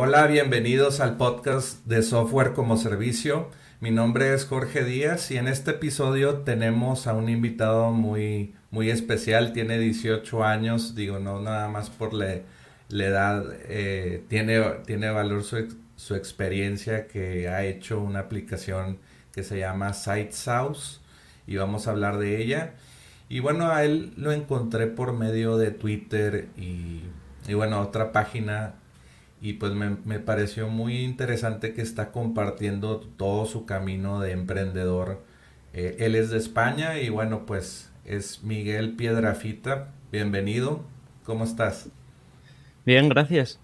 Hola, bienvenidos al podcast de Software como Servicio. Mi nombre es Jorge Díaz y en este episodio tenemos a un invitado muy, muy especial. Tiene 18 años, digo, no nada más por la, edad, eh, tiene, tiene valor su, su, experiencia que ha hecho una aplicación que se llama SiteSauce y vamos a hablar de ella. Y bueno, a él lo encontré por medio de Twitter y, y bueno, otra página y pues me, pareció muy interesante que está compartiendo todo su camino de emprendedor. Eh, él es de España y bueno, pues es Miguel Piedrafita. Bienvenido. ¿Cómo estás? Bien, gracias.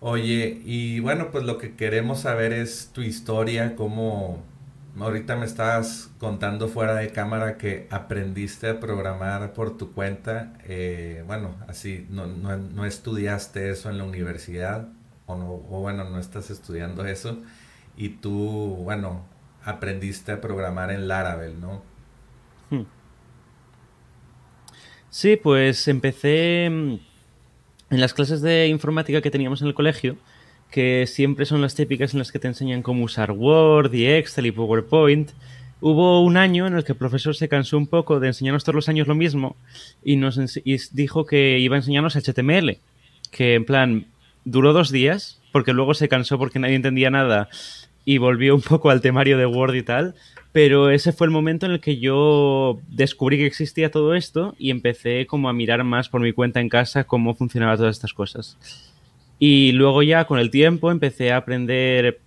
Oye, y bueno, pues lo que queremos saber es tu historia, cómo, Ahorita me estabas contando fuera de cámara que aprendiste a programar por tu cuenta. Eh, bueno, así, no, no, no, estudiaste eso en la universidad, o, no, o bueno, no estás estudiando eso. Y tú, bueno, aprendiste a programar en Laravel, ¿no? Hmm. Sí, pues empecé en las clases de informática que teníamos en el colegio que siempre son las típicas en las que te enseñan cómo usar Word y Excel y PowerPoint. Hubo un año en el que el profesor se cansó un poco de enseñarnos todos los años lo mismo y nos dijo que iba a enseñarnos HTML, que en plan duró dos días, porque luego se cansó porque nadie entendía nada y volvió un poco al temario de Word y tal, pero ese fue el momento en el que yo descubrí que existía todo esto y empecé como a mirar más por mi cuenta en casa cómo funcionaban todas estas cosas. Y luego ya con el tiempo empecé a aprender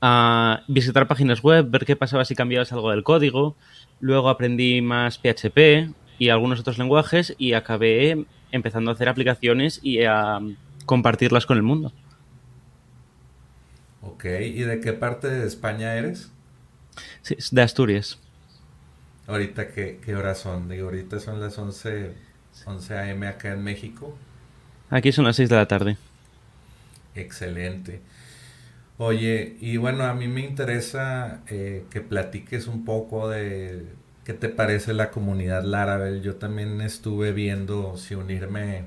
a visitar páginas web, ver qué pasaba si cambiabas algo del código. Luego aprendí más PHP y algunos otros lenguajes y acabé empezando a hacer aplicaciones y a compartirlas con el mundo. Ok, ¿y de qué parte de España eres? Sí, de Asturias. Ahorita, ¿qué, qué horas son? Digo, ahorita son las 11, 11 a.m. acá en México. Aquí son las 6 de la tarde. Excelente. Oye, y bueno, a mí me interesa eh, que platiques un poco de qué te parece la comunidad Laravel. Yo también estuve viendo si unirme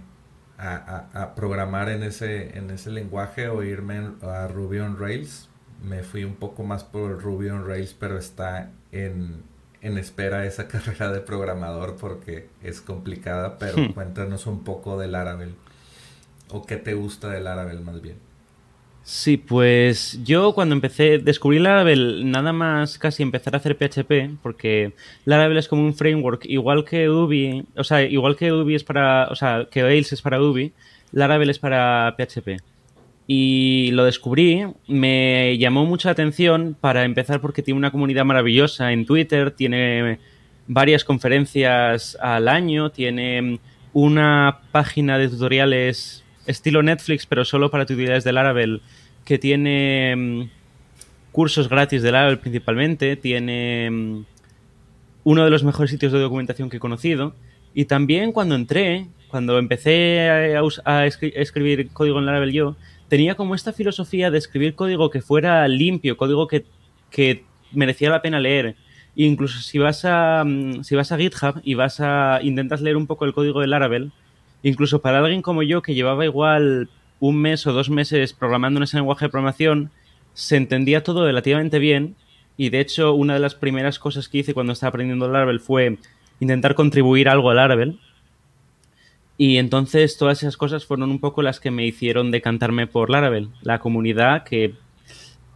a, programar en ese, en ese lenguaje o irme a Ruby on Rails. Me fui un poco más por Ruby on Rails, pero está en, en espera esa carrera de programador porque es complicada, pero hmm. cuéntanos un poco de Laravel. ¿O qué te gusta de Laravel más bien? Sí, pues yo cuando empecé, descubrí Laravel nada más casi empezar a hacer PHP, porque Laravel es como un framework, igual que Ubi, o sea, igual que Ubi es para, o sea, que Rails es para Ubi, Laravel es para PHP. Y lo descubrí, me llamó mucha atención para empezar porque tiene una comunidad maravillosa en Twitter, tiene varias conferencias al año, tiene una página de tutoriales estilo Netflix, pero solo para tutoriales de Laravel, que tiene mm, cursos gratis de Laravel principalmente, tiene mm, uno de los mejores sitios de documentación que he conocido. Y también cuando entré, cuando empecé a, escribir código en Laravel yo, tenía como esta filosofía de escribir código que fuera limpio, código que, que merecía la pena leer. incluso si vas a mm, si vas a GitHub y vas a intentas leer un poco el código de Laravel, incluso para alguien como yo que llevaba igual un mes o dos meses programando en ese lenguaje de programación, se entendía todo relativamente bien y de hecho una de las primeras cosas que hice cuando estaba aprendiendo Laravel fue intentar contribuir algo a Laravel. Y entonces todas esas cosas fueron un poco las que me hicieron decantarme por Laravel, la comunidad que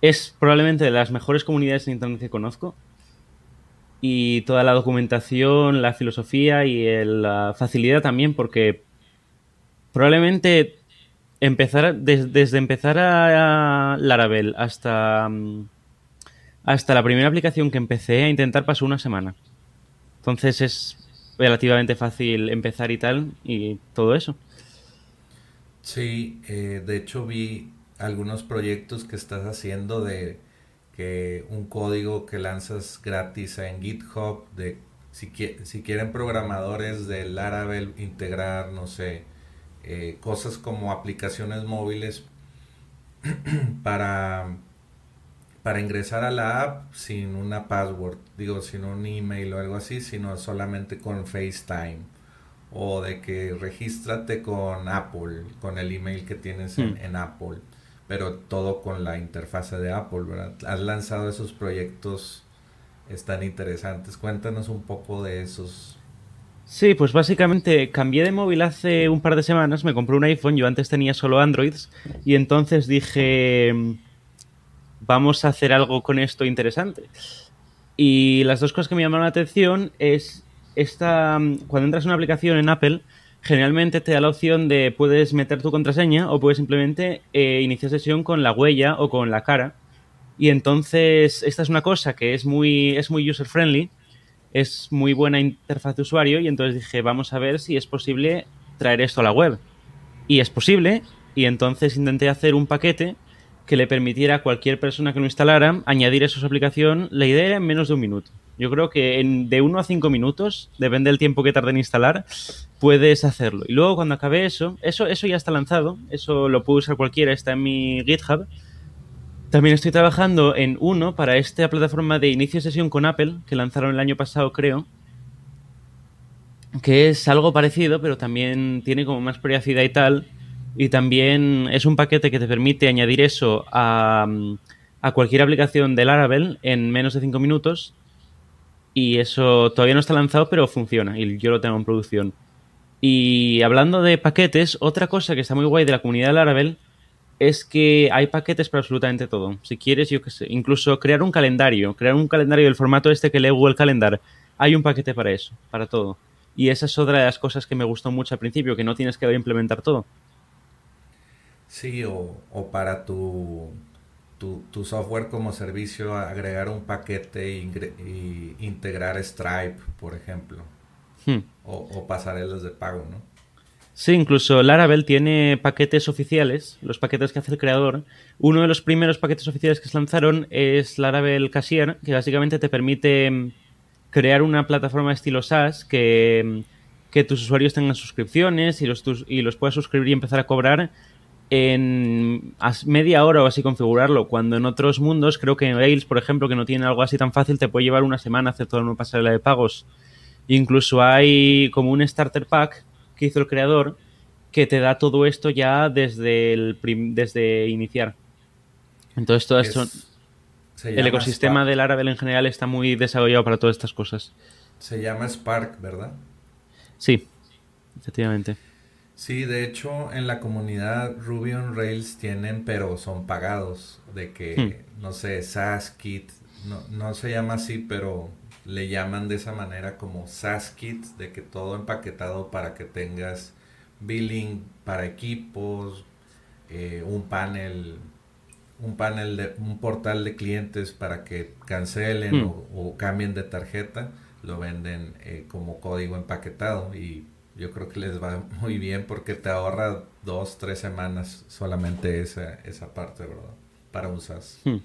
es probablemente de las mejores comunidades en Internet que conozco. Y toda la documentación, la filosofía y la facilidad también, porque probablemente empezar desde empezar a, Laravel hasta mm, hasta la primera aplicación que empecé a intentar pasó una semana. Entonces es relativamente fácil empezar y tal y todo eso. Sí, eh, de hecho vi algunos proyectos que estás haciendo de que un código que lanzas gratis en GitHub de si, si quieren programadores de Laravel integrar, no sé, eh, cosas como aplicaciones móviles para, para ingresar a la app sin una password, digo, sin un email o algo así, sino solamente con FaceTime. O de que regístrate con Apple, con el email que tienes en, hmm. en Apple, pero todo con la interfase de Apple, ¿verdad? Has lanzado esos proyectos, están interesantes. Cuéntanos un poco de esos Sí, pues básicamente cambié de móvil hace un par de semanas, me compré un iPhone, yo antes tenía solo Androids y entonces dije, vamos a hacer algo con esto interesante. Y las dos cosas que me llamaron la atención es esta, cuando entras en una aplicación en Apple, generalmente te da la opción de puedes meter tu contraseña o puedes simplemente eh, iniciar sesión con la huella o con la cara. Y entonces esta es una cosa que es muy, es muy user friendly es muy buena interfaz de usuario y entonces dije, vamos a ver si es posible traer esto a la web. Y es posible, y entonces intenté hacer un paquete que le permitiera a cualquier persona que lo instalara añadir eso a su aplicación. La idea era en menos de un minuto. Yo creo que en, de uno a cinco minutos, depende del tiempo que tarde en instalar, puedes hacerlo. Y luego cuando acabe eso, eso, eso ya está lanzado, eso lo puede usar cualquiera, está en mi GitHub. También estoy trabajando en uno para esta plataforma de inicio de sesión con Apple, que lanzaron el año pasado, creo. Que es algo parecido, pero también tiene como más privacidad y tal. Y también es un paquete que te permite añadir eso a, a cualquier aplicación de Laravel en menos de 5 minutos. Y eso todavía no está lanzado, pero funciona. Y yo lo tengo en producción. Y hablando de paquetes, otra cosa que está muy guay de la comunidad de Laravel es que hay paquetes para absolutamente todo. Si quieres, yo sé, incluso crear un calendario, crear un calendario del formato este que lee Google Calendar, hay un paquete para eso, para todo. Y esa es otra de las cosas que me gustó mucho al principio, que no tienes que implementar todo. Sí, o, para tu, tu, software como servicio, agregar un paquete y, integrar Stripe, por ejemplo. Hmm. O, o pasarelas de pago, ¿no? Sí, incluso Laravel tiene paquetes oficiales, los paquetes que hace el creador. Uno de los primeros paquetes oficiales que se lanzaron es Laravel Cashier, que básicamente te permite mm, crear una plataforma estilo SaaS que, mm, que tus usuarios tengan suscripciones y los, y los puedas suscribir y empezar a cobrar en media hora o así configurarlo, cuando en otros mundos, creo que en Rails, por ejemplo, que no tiene algo así tan fácil, te puede llevar una semana hacer toda una pasarela de pagos. Incluso hay como un starter pack que hizo el creador que te da todo esto ya desde, el desde iniciar. Entonces, todo esto. El ecosistema del Laravel en general está muy desarrollado para todas estas cosas. Se llama Spark, ¿verdad? Sí, efectivamente. Sí, de hecho, en la comunidad Ruby on Rails tienen, pero son pagados. De que, hmm. no sé, SaaSkit, no, no se llama así, pero le llaman de esa manera como SaaS Kits, de que todo empaquetado para que tengas billing para equipos, eh, un panel, un panel de, un portal de clientes para que cancelen hmm. o, cambien de tarjeta, lo venden eh, como código empaquetado y yo creo que les va muy bien porque te ahorra dos, tres semanas solamente esa, esa parte, ¿verdad? Para un SaaS. Hmm.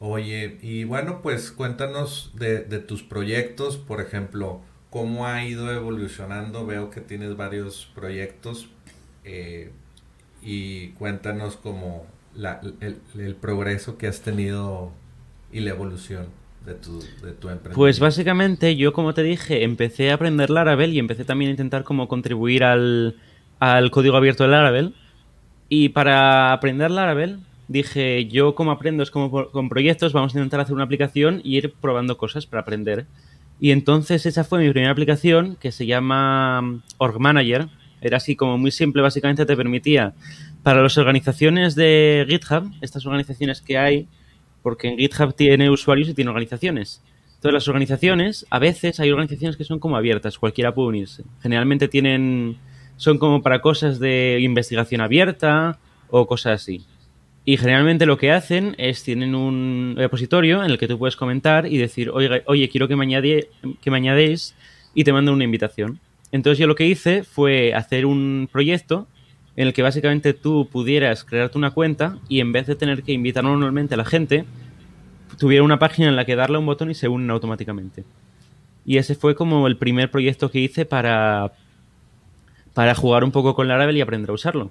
Oye, y bueno, pues cuéntanos de, de, tus proyectos, por ejemplo, cómo ha ido evolucionando. Veo que tienes varios proyectos. Eh, y cuéntanos como el, progreso que has tenido y la evolución de tu, de tu emprendimiento. Pues básicamente yo, como te dije, empecé a aprender Laravel y empecé también a intentar como contribuir al, al código abierto de Laravel. Y para aprender Laravel, dije, yo como aprendo es como con proyectos, vamos a intentar hacer una aplicación y ir probando cosas para aprender. Y entonces esa fue mi primera aplicación que se llama mm, Org Manager. Era así como muy simple, básicamente te permitía para las organizaciones de GitHub, estas organizaciones que hay, porque en GitHub tiene usuarios y tiene organizaciones. Todas las organizaciones, a veces hay organizaciones que son como abiertas, cualquiera puede unirse. Generalmente tienen, son como para cosas de investigación abierta o cosas así. Y generalmente lo que hacen es tienen un repositorio en el que tú puedes comentar y decir, oye, oye quiero que me, añade, que me añadéis y te mando una invitación. Entonces yo lo que hice fue hacer un proyecto en el que básicamente tú pudieras crearte una cuenta y en vez de tener que invitar normalmente a la gente, tuviera una página en la que darle un botón y se unen automáticamente. Y ese fue como el primer proyecto que hice para, para jugar un poco con Laravel y aprender a usarlo.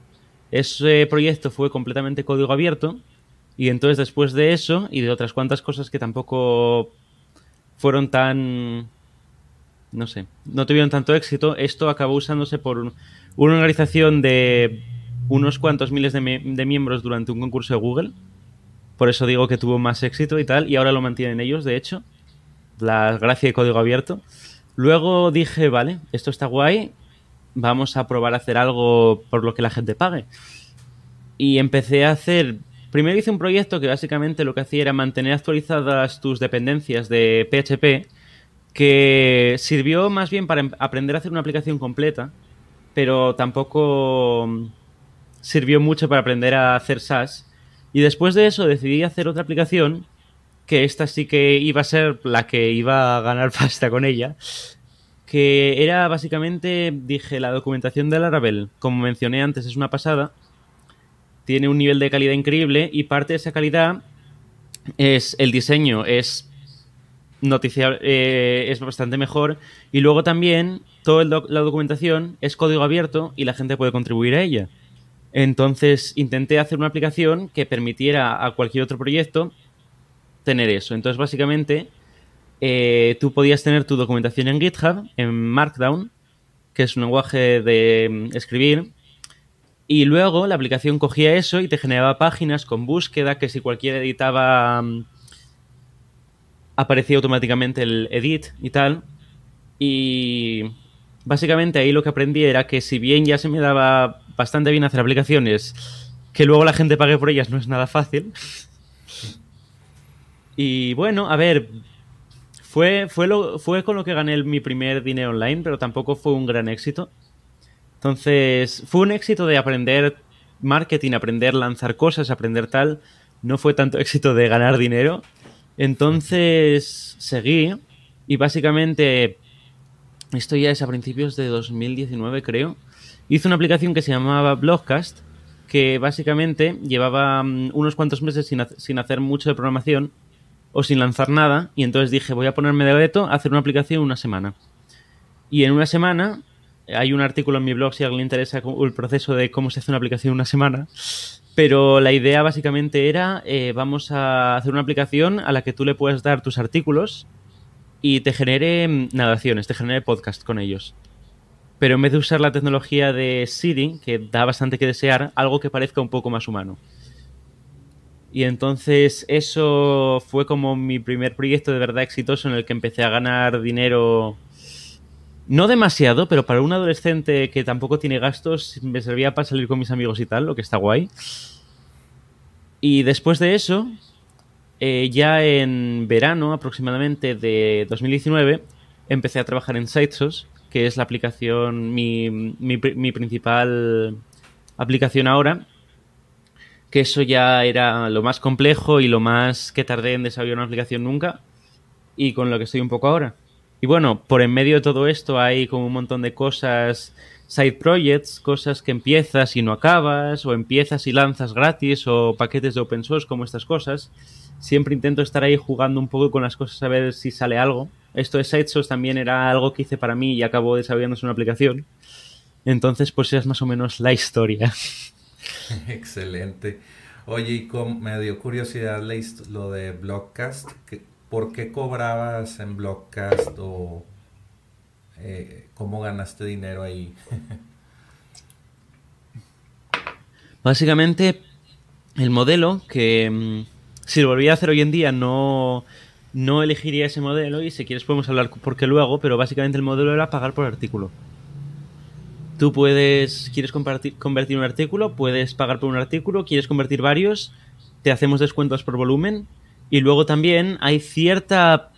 Ese proyecto fue completamente código abierto y entonces después de eso y de otras cuantas cosas que tampoco fueron tan no sé, no tuvieron tanto éxito, esto acabó usándose por una organización de unos cuantos miles de, miembros durante un concurso de Google. Por eso digo que tuvo más éxito y tal, y ahora lo mantienen ellos, de hecho. La gracia de código abierto. Luego dije, vale, esto está guay, vamos a probar a hacer algo por lo que la gente pague. Y empecé a hacer. Primero hice un proyecto que básicamente lo que hacía era mantener actualizadas tus dependencias de PHP, que sirvió más bien para em-, aprender a hacer una aplicación completa pero tampoco mm, sirvió mucho para aprender a hacer SaaS. Y después de eso decidí hacer otra aplicación, que esta sí que iba a ser la que iba a ganar pasta con ella, que era básicamente, dije, la documentación de Laravel, como mencioné antes, es una pasada, tiene un nivel de calidad increíble y parte de esa calidad es el diseño, es noticia eh, es bastante mejor y luego también toda la documentación es código abierto y la gente puede contribuir a ella. Entonces intenté hacer una aplicación que permitiera a cualquier otro proyecto tener eso. Entonces básicamente eh, tú podías tener tu documentación en GitHub, en Markdown, que es un lenguaje de mm, escribir, y luego la aplicación cogía eso y te generaba páginas con búsqueda que si cualquiera editaba mm, aparecía automáticamente el edit y tal. Y básicamente ahí lo que aprendí era que si bien ya se me daba bastante bien hacer aplicaciones, que luego la gente pague por ellas no es nada fácil. Y bueno, a ver, fue, fue, lo, fue con lo que gané mi primer dinero online, pero tampoco fue un gran éxito. Entonces, fue un éxito de aprender marketing, aprender lanzar cosas, aprender tal. No fue tanto éxito de ganar dinero. Entonces, seguí y básicamente esto ya es a principios de 2019, creo. Hice una aplicación que se llamaba Blogcast, que básicamente llevaba mm, unos cuantos meses sin, hacer mucho de programación o sin lanzar nada. Y entonces dije, voy a ponerme de reto a hacer una aplicación una semana. Y en una semana, hay un artículo en mi blog si a alguien le interesa el proceso de cómo se hace una aplicación una semana. Pero la idea básicamente era, eh, vamos a hacer una aplicación a la que tú le puedes dar tus artículos y te genere mm, nadaciones, te genere podcast con ellos. Pero en vez de usar la tecnología de Siri, que da bastante que desear, algo que parezca un poco más humano. Y entonces eso fue como mi primer proyecto de verdad exitoso en el que empecé a ganar dinero. No demasiado, pero para un adolescente que tampoco tiene gastos, me servía para salir con mis amigos y tal, lo que está guay. Y después de eso, eh, ya en verano aproximadamente de 2019 empecé a trabajar en SiteSource, que es la aplicación, mi, mi, principal aplicación ahora, que eso ya era lo más complejo y lo más que tardé en desarrollar una aplicación nunca y con lo que estoy un poco ahora. Y bueno, por en medio de todo esto hay como un montón de cosas, side projects, cosas que empiezas y no acabas, o empiezas y lanzas gratis, o paquetes de open source como estas cosas siempre intento estar ahí jugando un poco con las cosas a ver si sale algo. Esto de SiteSource también era algo que hice para mí y acabó desarrollándose una aplicación. Entonces, pues es más o menos la historia. Excelente. Oye, y me dio curiosidad lo de Blockcast. ¿Por qué cobrabas en Blockcast o eh, cómo ganaste dinero ahí? Básicamente, el modelo que mm, si lo volviera a hacer hoy en día no, no elegiría ese modelo y si quieres podemos hablar por qué luego, pero básicamente el modelo era pagar por artículo. Tú puedes, quieres convertir un artículo, puedes pagar por un artículo, quieres convertir varios, te hacemos descuentos por volumen y luego también hay cierta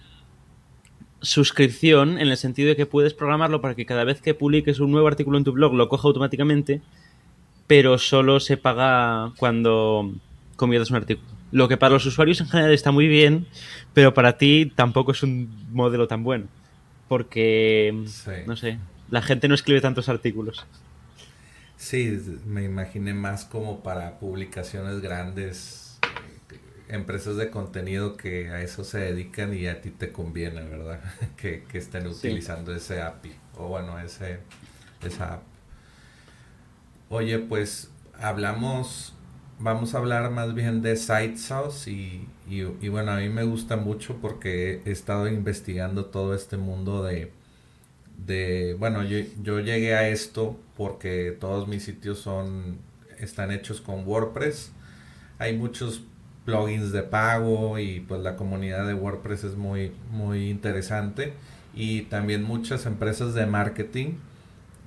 suscripción en el sentido de que puedes programarlo para que cada vez que publiques un nuevo artículo en tu blog lo coja automáticamente, pero solo se paga cuando conviertes un artículo. Lo que para los usuarios en general está muy bien, pero para ti tampoco es un modelo tan bueno. Porque, no sé, la gente no escribe tantos artículos. Sí, me imaginé más como para publicaciones grandes, empresas de contenido que a eso se dedican y a ti te conviene, ¿verdad? que, estén utilizando ese API, o bueno, ese, esa app. Oye, pues hablamos, vamos a hablar más bien de SiteSauce y, y, y bueno, a mí me gusta mucho porque he estado investigando todo este mundo de de, bueno, yo, yo, llegué a esto porque todos mis sitios son, están hechos con WordPress. Hay muchos plugins de pago y pues la comunidad de WordPress es muy, muy interesante. Y también muchas empresas de marketing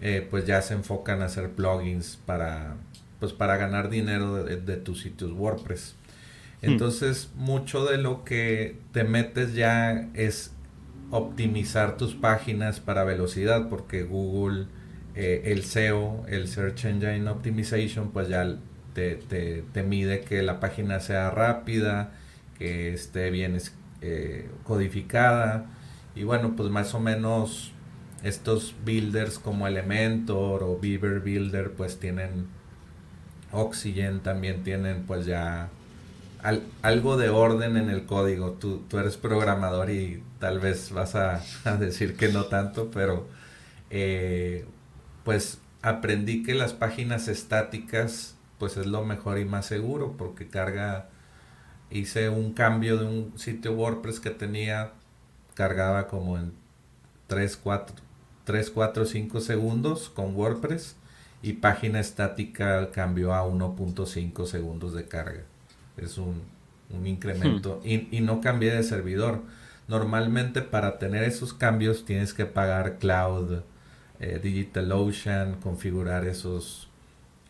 eh, pues ya se enfocan a hacer plugins para, pues para ganar dinero de, de tus sitios WordPress. Hmm. Entonces, mucho de lo que te metes ya es optimizar tus páginas para velocidad porque Google, eh, el SEO, el Search Engine Optimization, pues ya te, te, mide que la página sea rápida, que esté bien eh, codificada y bueno, pues más o menos estos builders como Elementor o Beaver Builder pues tienen Oxygen también tienen pues ya algo de orden en el código. Tú, tú eres programador y tal vez vas a, decir que no tanto, pero eh, pues aprendí que las páginas estáticas pues es lo mejor y más seguro porque carga, hice un cambio de un sitio WordPress que tenía, cargaba como en 3, 4, 3, 4, 5 segundos con WordPress y página estática cambió a 1.5 segundos de carga es un, incremento hmm. y, no cambié de servidor. Normalmente para tener esos cambios tienes que pagar Cloud, eh, DigitalOcean, configurar esos,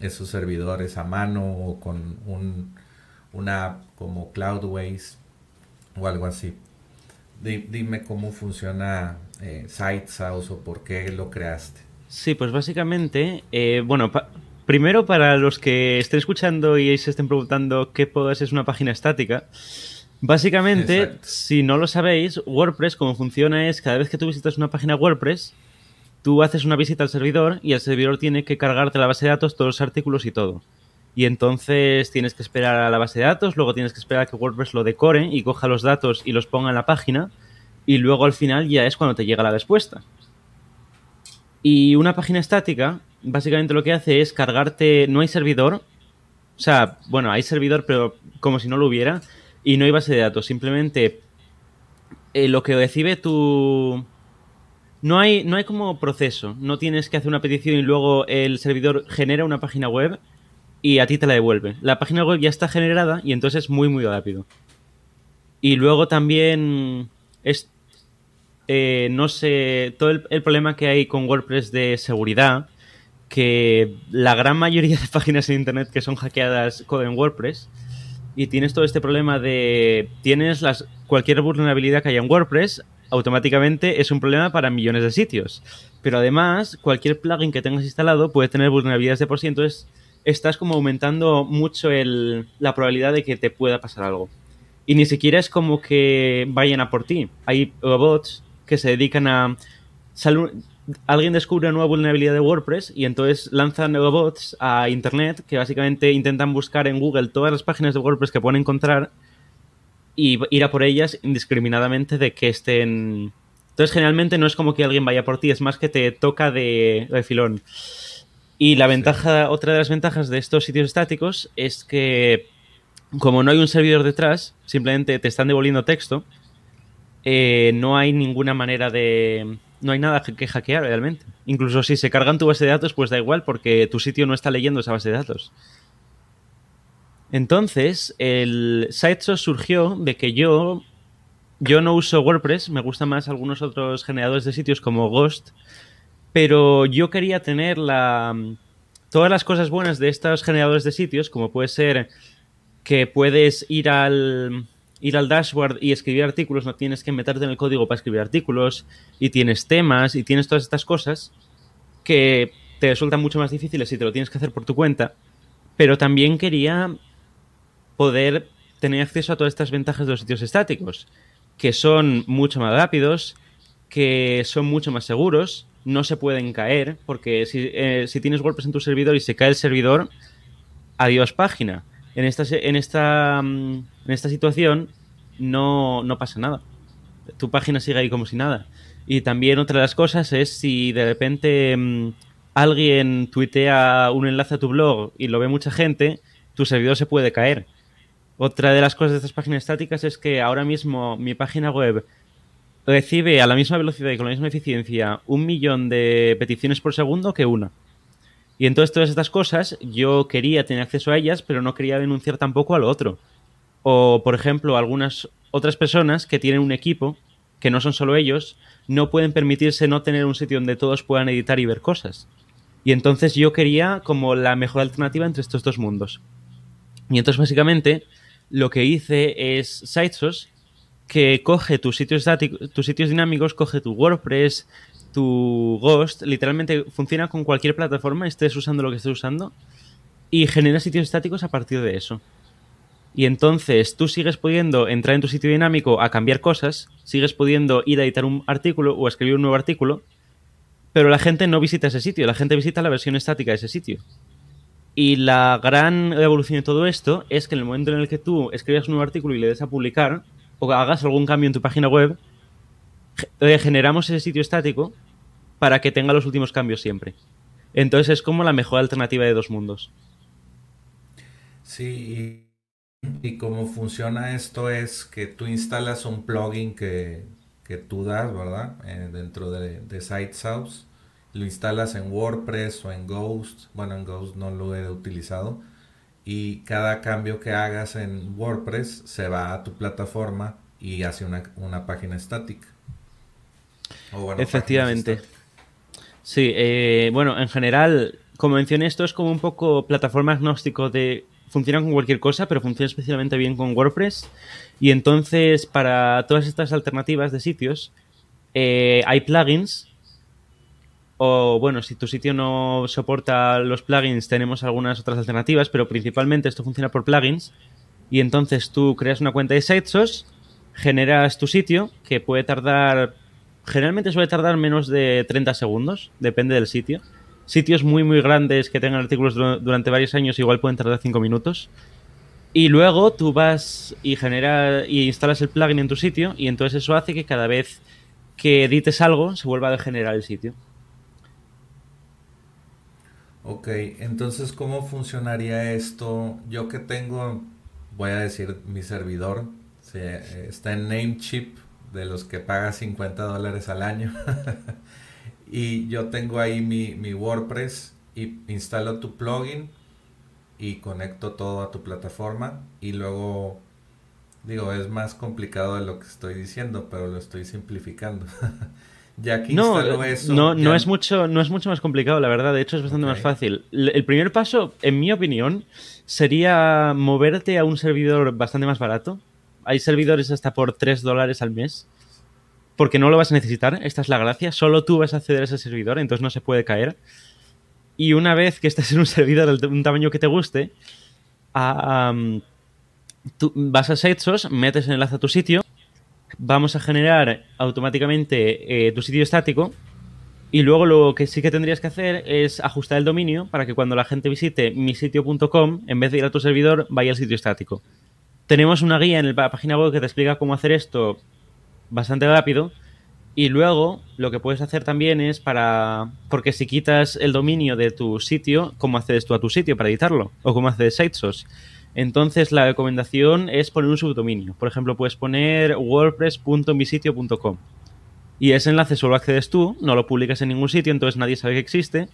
esos servidores a mano o con un, una app como Cloudways o algo así. dime cómo funciona eh, o por qué lo creaste. Sí, pues básicamente, eh, bueno, Primero, para los que estén escuchando y se estén preguntando qué podas es una página estática, básicamente, si no lo sabéis, WordPress, como funciona es cada vez que tú visitas una página WordPress, tú haces una visita al servidor y el servidor tiene que cargarte la base de datos, todos los artículos y todo. Y entonces tienes que esperar a la base de datos, luego tienes que esperar a que WordPress lo decore y coja los datos y los ponga en la página, y luego al final ya es cuando te llega la respuesta. Y una página estática básicamente lo que hace es cargarte, no hay servidor, o sea, bueno, hay servidor, pero como si no lo hubiera, y no hay base de datos, simplemente eh, lo que recibe tu... No hay, no hay como proceso, no tienes que hacer una petición y luego el servidor genera una página web y a ti te la devuelve. La página web ya está generada y entonces es muy, muy rápido. Y luego también es, eh, no sé, todo el, problema que hay con WordPress de seguridad que la gran mayoría de páginas en internet que son hackeadas en WordPress y tienes todo este problema de tienes las cualquier vulnerabilidad que haya en WordPress automáticamente es un problema para millones de sitios. Pero además, cualquier plugin que tengas instalado puede tener vulnerabilidades de por sí, entonces estás como aumentando mucho el, la probabilidad de que te pueda pasar algo. Y ni siquiera es como que vayan a por ti. Hay robots que se dedican a alguien descubre una nueva vulnerabilidad de WordPress y entonces lanzan robots a Internet que básicamente intentan buscar en Google todas las páginas de WordPress que pueden encontrar y ir a por ellas indiscriminadamente de que estén... Entonces generalmente no es como que alguien vaya por ti, es más que te toca de, filón. Y la ventaja, otra de las ventajas de estos sitios estáticos es que como no hay un servidor detrás, simplemente te están devolviendo texto, eh, no hay ninguna manera de... No hay nada que hackear realmente. Incluso si se cargan tu base de datos, pues da igual porque tu sitio no está leyendo esa base de datos. Entonces, el SiteSource surgió de que yo, yo no uso WordPress, me gustan más algunos otros generadores de sitios como Ghost, pero yo quería tener la, todas las cosas buenas de estos generadores de sitios, como puede ser que puedes ir al, ir al dashboard y escribir artículos, no tienes que meterte en el código para escribir artículos, y tienes temas, y tienes todas estas cosas que te resultan mucho más difíciles si te lo tienes que hacer por tu cuenta, pero también quería poder tener acceso a todas estas ventajas de los sitios estáticos, que son mucho más rápidos, que son mucho más seguros, no se pueden caer, porque si, eh, si tienes WordPress en tu servidor y se cae el servidor, adiós página en esta, en esta, mm, en esta situación no, no pasa nada. Tu página sigue ahí como si nada. Y también otra de las cosas es si de repente mm, alguien tuitea un enlace a tu blog y lo ve mucha gente, tu servidor se puede caer. Otra de las cosas de estas páginas estáticas es que ahora mismo mi página web recibe a la misma velocidad y con la misma eficiencia un millón de peticiones por segundo que una. Y entonces todas estas cosas yo quería tener acceso a ellas, pero no quería denunciar tampoco a lo otro. O, por ejemplo, algunas otras personas que tienen un equipo, que no son solo ellos, no pueden permitirse no tener un sitio donde todos puedan editar y ver cosas. Y entonces yo quería como la mejor alternativa entre estos dos mundos. Y entonces básicamente lo que hice es Sitesos, que coge tus sitios, tus sitios dinámicos, coge tu WordPress, tu Ghost literalmente funciona con cualquier plataforma, estés usando lo que estés usando, y genera sitios estáticos a partir de eso. Y entonces tú sigues pudiendo entrar en tu sitio dinámico a cambiar cosas, sigues pudiendo ir a editar un artículo o a escribir un nuevo artículo, pero la gente no visita ese sitio, la gente visita la versión estática de ese sitio. Y la gran evolución de todo esto es que en el momento en el que tú escribas un nuevo artículo y le des a publicar, o hagas algún cambio en tu página web, generamos ese sitio estático para que tenga los últimos cambios siempre. Entonces es como la mejor alternativa de dos mundos. Sí, y, cómo funciona esto es que tú instalas un plugin que, tú das, ¿verdad? Eh, dentro de, de SiteSource. Lo instalas en WordPress o en Ghost. Bueno, en Ghost no lo he utilizado. Y cada cambio que hagas en WordPress se va a tu plataforma y hace una, una página estática. Efectivamente. Sí, eh, bueno, en general, como mencioné, esto es como un poco plataforma agnóstico de funciona con cualquier cosa, pero funciona especialmente bien con WordPress. Y entonces, para todas estas alternativas de sitios, eh, hay plugins. O bueno, si tu sitio no soporta los plugins, tenemos algunas otras alternativas, pero principalmente esto funciona por plugins. Y entonces tú creas una cuenta de Sitesos, generas tu sitio, que puede tardar generalmente suele tardar menos de 30 segundos, depende del sitio. Sitios muy, muy grandes que tengan artículos durante varios años igual pueden tardar 5 minutos. Y luego tú vas y generas y instalas el plugin en tu sitio y entonces eso hace que cada vez que edites algo se vuelva a generar el sitio. Ok, entonces ¿cómo funcionaría esto? Yo que tengo, voy a decir mi servidor, está en Namecheap de los que paga 50 dólares al año. y yo tengo ahí mi, mi, WordPress y instalo tu plugin y conecto todo a tu plataforma. Y luego digo es más complicado de lo que estoy diciendo pero lo estoy simplificando. Ya que no, eso no, no es mucho no es mucho más complicado la verdad. De hecho es bastante más fácil. El primer paso en mi opinión sería moverte a un servidor bastante más barato hay servidores hasta por 3 dólares al mes. Porque no lo vas a necesitar, esta es la gracia. Solo tú vas a acceder a ese servidor, entonces no se puede caer. Y una vez que estés en un servidor de un tamaño que te guste, vas a Sitesos, metes enlace a tu sitio, vamos a generar automáticamente eh, tu sitio estático y luego lo que sí que tendrías que hacer es ajustar el dominio para que cuando la gente visite misitio.com, en vez de ir a tu servidor, vaya al sitio estático. Tenemos una guía en la página web que te explica cómo hacer esto bastante rápido, Y luego lo que puedes hacer también es para... Porque si quitas el dominio de tu sitio, ¿cómo accedes tú a tu sitio para editarlo? ¿O cómo haces SiteSource? Entonces la recomendación es poner un subdominio. Por ejemplo, puedes poner wordpress.misitio.com. Y ese enlace solo accedes tú, no lo publicas en ningún sitio, entonces nadie sabe que existe.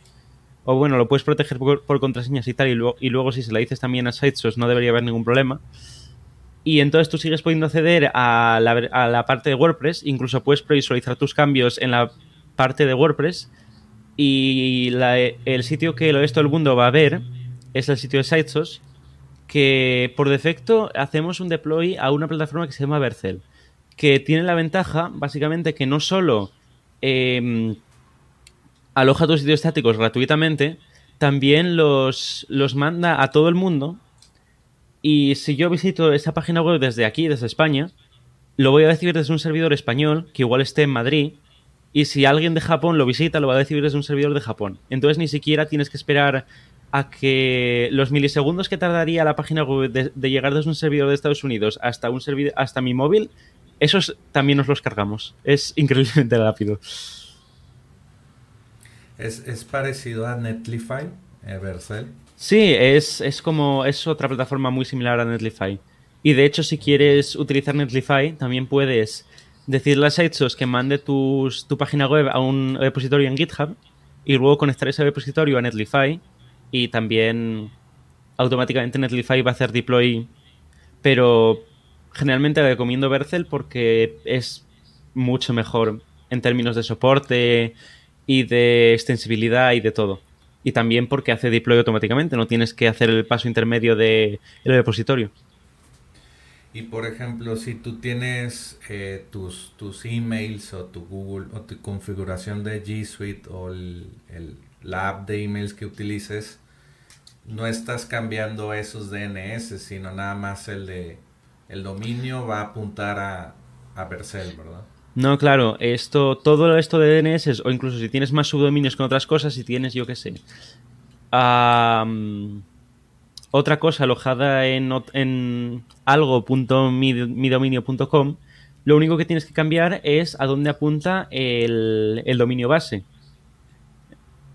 O bueno, lo puedes proteger por, contraseñas y tal, y luego, y luego si se la dices también a SiteSource no debería haber ningún problema. Y entonces tú sigues pudiendo acceder a la, parte de WordPress, incluso puedes previsualizar tus cambios en la parte de WordPress. Y el sitio que lo todo el mundo va a ver es el sitio de SiteSource, que por defecto hacemos un deploy a una plataforma que se llama Vercel, que tiene la ventaja, básicamente, que no solo em, aloja tus sitios estáticos gratuitamente, también los, los manda a todo el mundo y si yo visito esa página web desde aquí, desde España, lo voy a recibir desde un servidor español, que igual esté en Madrid, y si alguien de Japón lo visita, lo va a recibir desde un servidor de Japón. Entonces ni siquiera tienes que esperar a que los milisegundos que tardaría la página web de, llegar desde un servidor de Estados Unidos hasta un servidor hasta mi móvil, esos también nos los cargamos. Es increíblemente rápido. ¿Es, parecido a Netlify, Evercell? Sí, es, como. Es otra plataforma muy similar a Netlify. Y de hecho, si quieres utilizar Netlify, también puedes decirle a Sitesos que mande tu página web a un repositorio en GitHub y luego conectar ese repositorio a Netlify y también automáticamente Netlify va a hacer deploy. Pero generalmente recomiendo Vercel porque es mucho mejor en términos de soporte y de extensibilidad y de todo y también porque hace deploy automáticamente, no tienes que hacer el paso intermedio del de repositorio. Y por ejemplo, si tú tienes eh, tus, tus emails o tu Google o tu configuración de G Suite o el, la app de emails que utilices, no estás cambiando esos DNS, sino nada más el de el dominio va a apuntar a, a Vercel, ¿verdad? No, claro, esto, todo esto de DNS, o incluso si tienes más subdominios con otras cosas, si tienes, yo qué sé, otra cosa alojada en, en algo.midominio.com, lo único que tienes que cambiar es a dónde apunta el, el dominio base.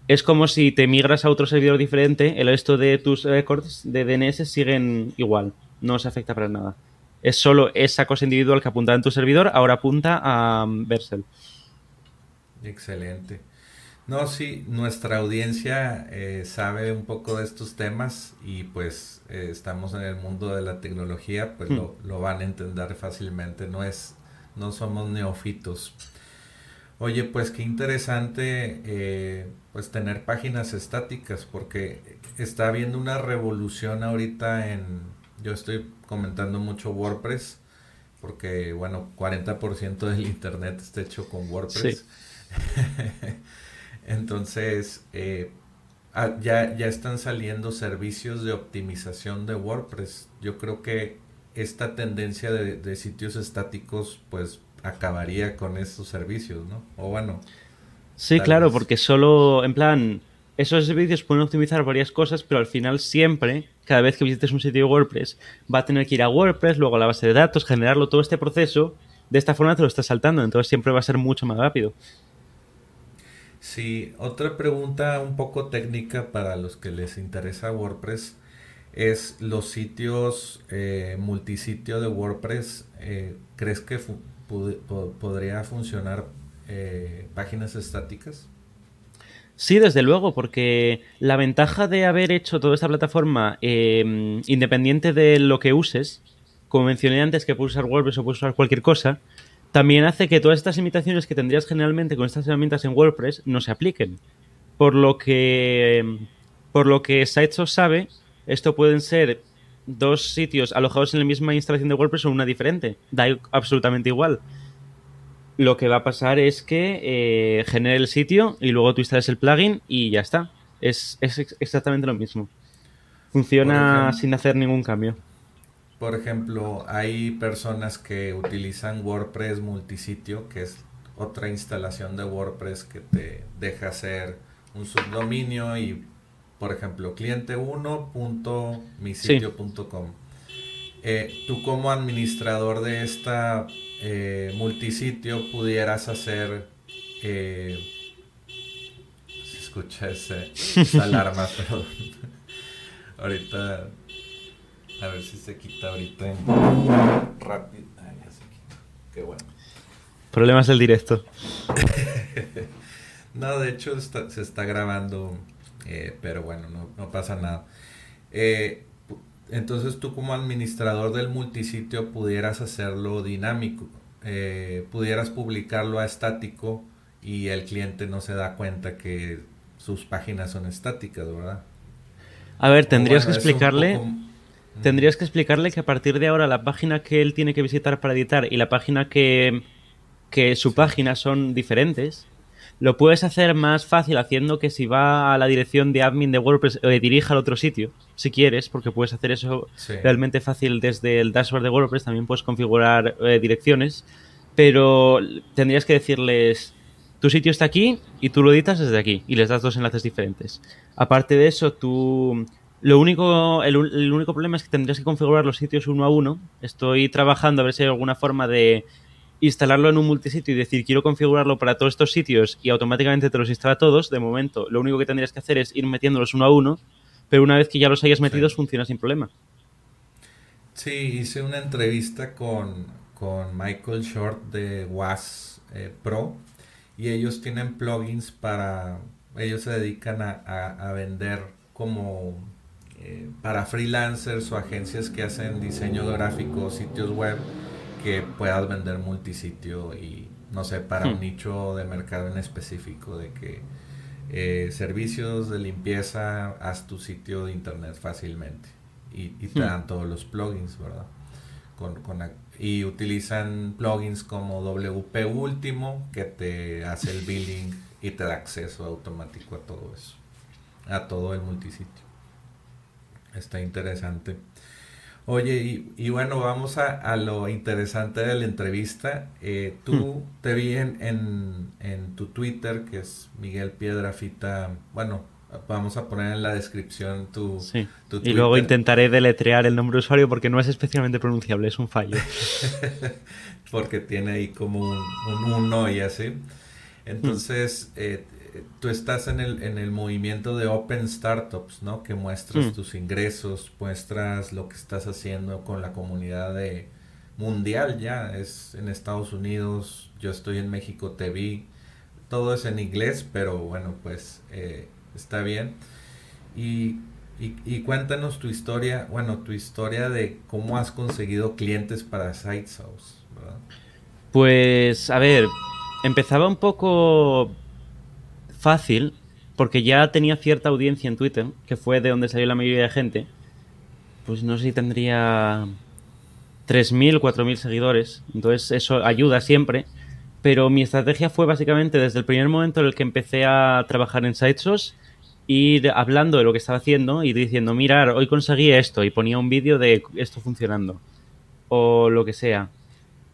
Es como si te migras a otro servidor diferente, el resto de tus records de DNS siguen igual, no se afecta para nada es solo esa cosa individual que apunta en tu servidor, ahora apunta a um, Vercel. Excelente. No, sí, nuestra audiencia eh, sabe un poco de estos temas y pues eh, estamos en el mundo de la tecnología, pues lo, hmm. lo, van a entender fácilmente, no es, no somos neofitos. Oye, pues qué interesante eh, pues tener páginas estáticas porque está habiendo una revolución ahorita en, yo estoy comentando mucho WordPress porque, bueno, 40% del internet está hecho con WordPress. Entonces, eh, ah, ya, ya están saliendo servicios de optimización de WordPress. Yo creo que esta tendencia de, de sitios estáticos, pues, acabaría con estos servicios, ¿no? O bueno. Sí, claro, porque solo, en plan, esos servicios pueden optimizar varias cosas, pero al final siempre, cada vez que visites un sitio de WordPress, va a tener que ir a WordPress, luego a la base de datos, generarlo todo este proceso. De esta forma te lo estás saltando, entonces siempre va a ser mucho más rápido. Sí, otra pregunta un poco técnica para los que les interesa WordPress es los sitios eh, multisitio de WordPress. Eh, ¿Crees que podría funcionar eh, páginas estáticas? Sí, desde luego, porque la ventaja de haber hecho toda esta plataforma em, independiente de lo que uses, como mencioné antes que puedes usar WordPress o puedes usar cualquier cosa, también hace que todas estas limitaciones que tendrías generalmente con estas herramientas en WordPress no se apliquen. Por lo que, em, por lo que sabe, esto pueden ser dos sitios alojados en la misma instalación de WordPress o una diferente. Da absolutamente igual lo que va a pasar es que eh, genere el sitio y luego tú instales el plugin y ya está. Es, exactamente lo mismo. Funciona sin hacer ningún cambio. Por ejemplo, hay personas que utilizan WordPress multisitio, que es otra instalación de WordPress que te deja hacer un subdominio y, por ejemplo, cliente1.misitio.com. Eh, tú como administrador de esta eh, multisitio pudieras hacer... Eh, se escucha ese, esa alarma, pero ahorita... A ver si se quita ahorita rápido. Ya se quita. Qué bueno. Problemas del directo. no, de hecho se está grabando, eh, pero bueno, no, no pasa nada. Eh, entonces tú como administrador del multisitio pudieras hacerlo dinámico, eh, pudieras publicarlo a estático y el cliente no se da cuenta que sus páginas son estáticas, ¿verdad? A ver, tendrías que explicarle... Tendrías que explicarle que a partir de ahora la página que él tiene que visitar para editar y la página que, que su página son diferentes lo puedes hacer más fácil haciendo que si va a la dirección de admin de WordPress eh, dirija al otro sitio, si quieres, porque puedes hacer eso realmente fácil desde el dashboard de WordPress, también puedes configurar eh, direcciones, pero tendrías que decirles, tu sitio está aquí y tú lo editas desde aquí y les das dos enlaces diferentes. Aparte de eso, tú... Lo único, el, el único problema es que tendrías que configurar los sitios uno a uno. Estoy trabajando a ver si hay alguna forma de instalarlo en un multisitio y decir quiero configurarlo para todos estos sitios y automáticamente te los instala todos, de momento lo único que tendrías que hacer es ir metiéndolos uno a uno, pero una vez que ya los hayas metido funciona sin problema. Sí, hice una entrevista con, con Michael Short de Was eh, Pro y ellos tienen plugins para, ellos se dedican a, a, vender como eh, para freelancers o agencias que hacen diseño gráfico, sitios web que puedas vender multisitio y no sé, para un hmm. nicho de mercado en específico, de que eh, servicios de limpieza, haz tu sitio de internet fácilmente y, te hmm. dan todos los plugins, ¿verdad? Con, y utilizan plugins como WP Último que te hace el billing y te da acceso automático a todo eso, a todo el multisitio. Está interesante. Oye, y, bueno, vamos a, lo interesante de la entrevista. Eh, tú hmm. te vi en, en, tu Twitter, que es Miguel Piedrafita. Bueno, vamos a poner en la descripción tu, sí. Y luego intentaré deletrear el nombre de usuario porque no es especialmente pronunciable, es un fallo. porque tiene ahí como un, un uno y así. Entonces, eh, tú estás en el, en el movimiento de Open Startups, ¿no? Que muestras mm. tus ingresos, muestras lo que estás haciendo con la comunidad de mundial ya, es en Estados Unidos, yo estoy en México, te vi, todo es en inglés, pero bueno, pues eh, está bien. Y, y, cuéntanos tu historia, bueno, tu historia de cómo has conseguido clientes para SiteSauce, ¿verdad? Pues, a ver, empezaba un poco fácil porque ya tenía cierta audiencia en Twitter, que fue de donde salió la mayoría de gente. Pues no sé si tendría 3.000, 4.000 seguidores. Entonces eso ayuda siempre. Pero mi estrategia fue básicamente desde el primer momento en el que empecé a trabajar en SiteSource, ir hablando de lo que estaba haciendo y diciendo, mirar, hoy conseguí esto y ponía un vídeo de esto funcionando. O lo que sea.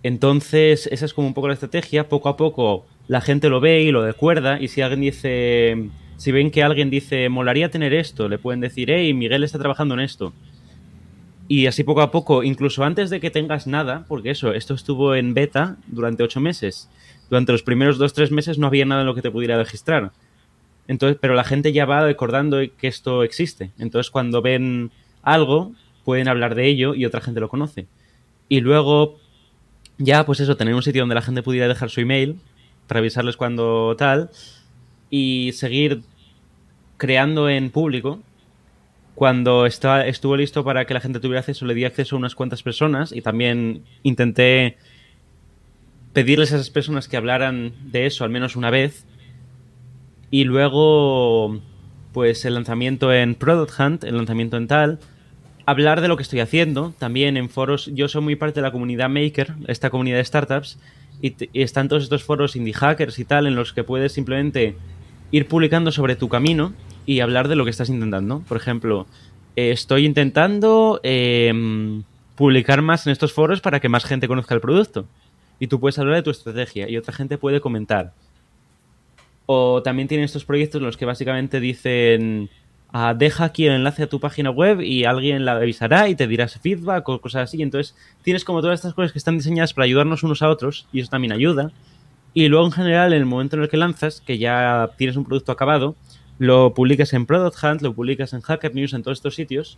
Entonces, esa es como un poco la estrategia. Poco a poco la gente lo ve y lo recuerda y si alguien dice, si ven que alguien dice, molaría tener esto, le pueden decir, hey, Miguel está trabajando en esto. Y así poco a poco, incluso antes de que tengas nada, porque eso, esto estuvo en beta durante ocho meses. Durante los primeros dos, tres meses no había nada en lo que te pudiera registrar. Entonces, pero la gente ya va recordando que esto existe. Entonces, cuando ven algo, pueden hablar de ello y otra gente lo conoce. Y luego, ya, pues eso, tener un sitio donde la gente pudiera dejar su email para avisarles cuando tal, y seguir creando en público. Cuando estuvo listo para que la gente tuviera acceso, le di acceso a unas cuantas personas y también intenté pedirles a esas personas que hablaran de eso al menos una vez. Y luego, pues el lanzamiento en Product Hunt, el lanzamiento en tal, hablar de lo que estoy haciendo, también en foros, yo soy muy parte de la comunidad Maker, esta comunidad de startups, y, están todos estos foros indie hackers y tal en los que puedes simplemente ir publicando sobre tu camino y hablar de lo que estás intentando. Por ejemplo, eh, estoy intentando em, publicar más en estos foros para que más gente conozca el producto. Y tú puedes hablar de tu estrategia y otra gente puede comentar. O también tienen estos proyectos en los que básicamente dicen, a deja aquí el enlace a tu página web y alguien la avisará y te dirá ese feedback o cosas así. Entonces tienes como todas estas cosas que están diseñadas para ayudarnos unos a otros y eso también ayuda. Y luego en general en el momento en el que lanzas, que ya tienes un producto acabado, lo publicas en Product Hunt, lo publicas en Hacker News, en todos estos sitios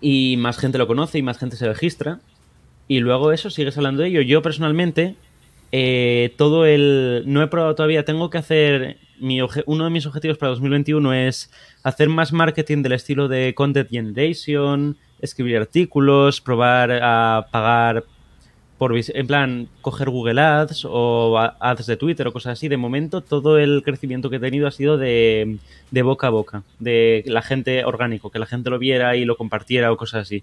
y más gente lo conoce y más gente se registra. Y luego eso, sigues hablando de ello. Yo personalmente, eh, todo el... No he probado todavía, tengo que hacer... Mi uno de mis objetivos para 2021 es hacer más marketing del estilo de content generation, escribir artículos, probar a pagar en plan, coger Google Ads o Ads de Twitter o cosas así. De momento, todo el crecimiento que he tenido ha sido de, boca a boca, de la gente orgánico, que la gente lo viera y lo compartiera o cosas así.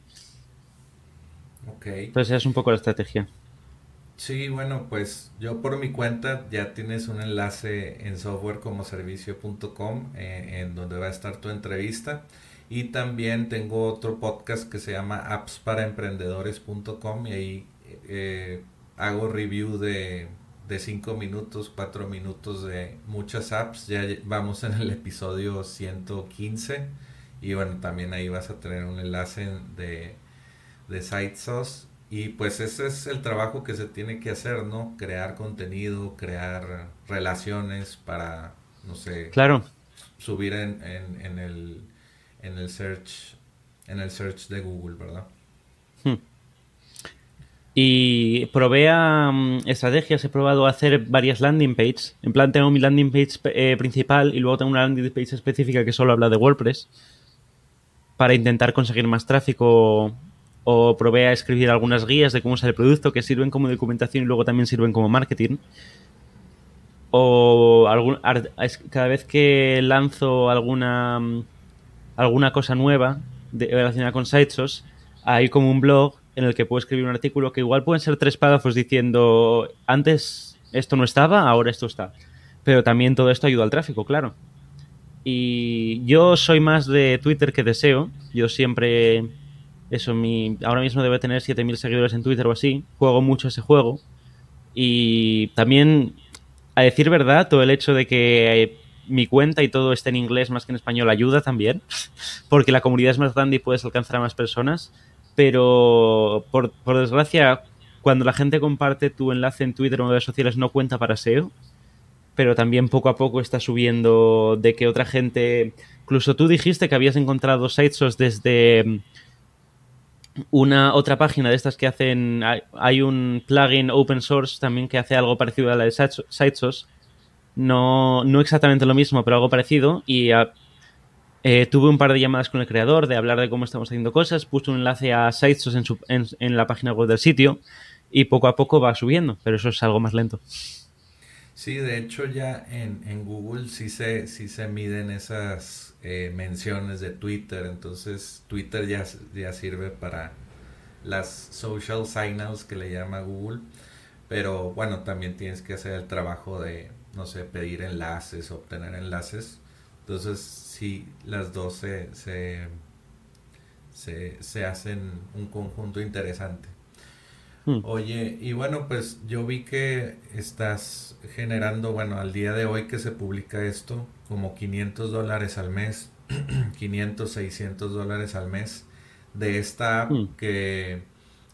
Ok. Entonces, es un poco la estrategia. Sí, bueno, pues yo por mi cuenta ya tienes un enlace en softwarecomoservicio.com eh, en donde va a estar tu entrevista. Y también tengo otro podcast que se llama appsparaemprendedores.com y ahí eh, hago review de, de 5 minutos, 4 minutos de muchas apps. Ya vamos en el episodio 115 y bueno, también ahí vas a tener un enlace de, de SiteSauce. Y pues ese es el trabajo que se tiene que hacer, ¿no? Crear contenido, crear relaciones para, no sé, claro. subir en, en, en el, en el search en el search de Google, ¿verdad? Hmm. Y probé a, mm, estrategias, he probado a hacer varias landing pages. En plan, tengo mi landing page eh, principal y luego tengo una landing page específica que solo habla de WordPress para intentar conseguir más tráfico o probé a escribir algunas guías de cómo usar el producto que sirven como documentación y luego también sirven como marketing. O cada vez que lanzo alguna, mm, alguna cosa nueva relacionada con Sitesos, hay como un blog en el que puedo escribir un artículo que igual pueden ser tres párrafos diciendo antes esto no estaba, ahora esto está. Pero también todo esto ayuda al tráfico, claro. Y yo soy más de Twitter que deseo. Yo siempre. Eso, mi. Ahora mismo debe tener 7.000 seguidores en Twitter o así. Juego mucho ese juego. Y también, a decir verdad, todo el hecho de que mi cuenta y todo esté en inglés más que en español ayuda también. Porque la comunidad es más grande y puedes alcanzar a más personas pero por, desgracia, cuando la gente comparte tu enlace en Twitter o en redes sociales no cuenta para SEO, pero también poco a poco está subiendo de que otra gente, incluso tú dijiste que habías encontrado Sitesos desde una otra página de estas que hacen, hay un plugin open source también que hace algo parecido a la de Sitesos, no, no exactamente lo mismo, pero algo parecido, y eh, tuve un par de llamadas con el creador de hablar de cómo estamos haciendo cosas, puse un enlace a Sites en, en, la página web del sitio y poco a poco va subiendo, pero eso es algo más lento. Sí, de hecho ya en, en Google sí se, sí se miden esas eh, menciones de Twitter, entonces Twitter ya, ya sirve para las social signals que le llama Google, pero bueno, también tienes que hacer el trabajo de, no sé, pedir enlaces, obtener enlaces, entonces sí las dos se, se, hacen un conjunto interesante. Hmm. Oye, y bueno, pues yo vi que estás generando, bueno, al día de hoy que se publica esto, como 500 dólares al mes, 500, 600 dólares al mes de esta app hmm. que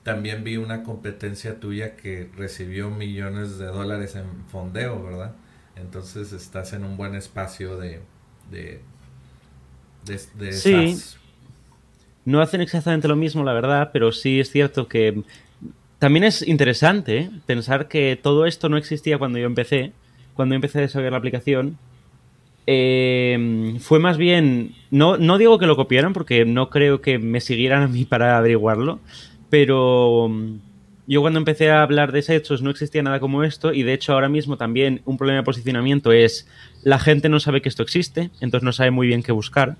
también vi una competencia tuya que recibió millones de dólares en fondeo, ¿verdad? Entonces estás en un buen espacio de, sí. No hacen exactamente lo mismo, la verdad, pero sí es cierto que también es interesante pensar que todo esto no existía cuando yo empecé, cuando empecé a desarrollar la aplicación. Eh, fue más bien, no, no digo que lo copiaran porque no creo que me siguieran a mí para averiguarlo, pero mm, yo cuando empecé a hablar de hechos no existía nada como esto y de hecho ahora mismo también un problema de posicionamiento es la gente no sabe que esto existe, entonces no sabe muy bien qué buscar.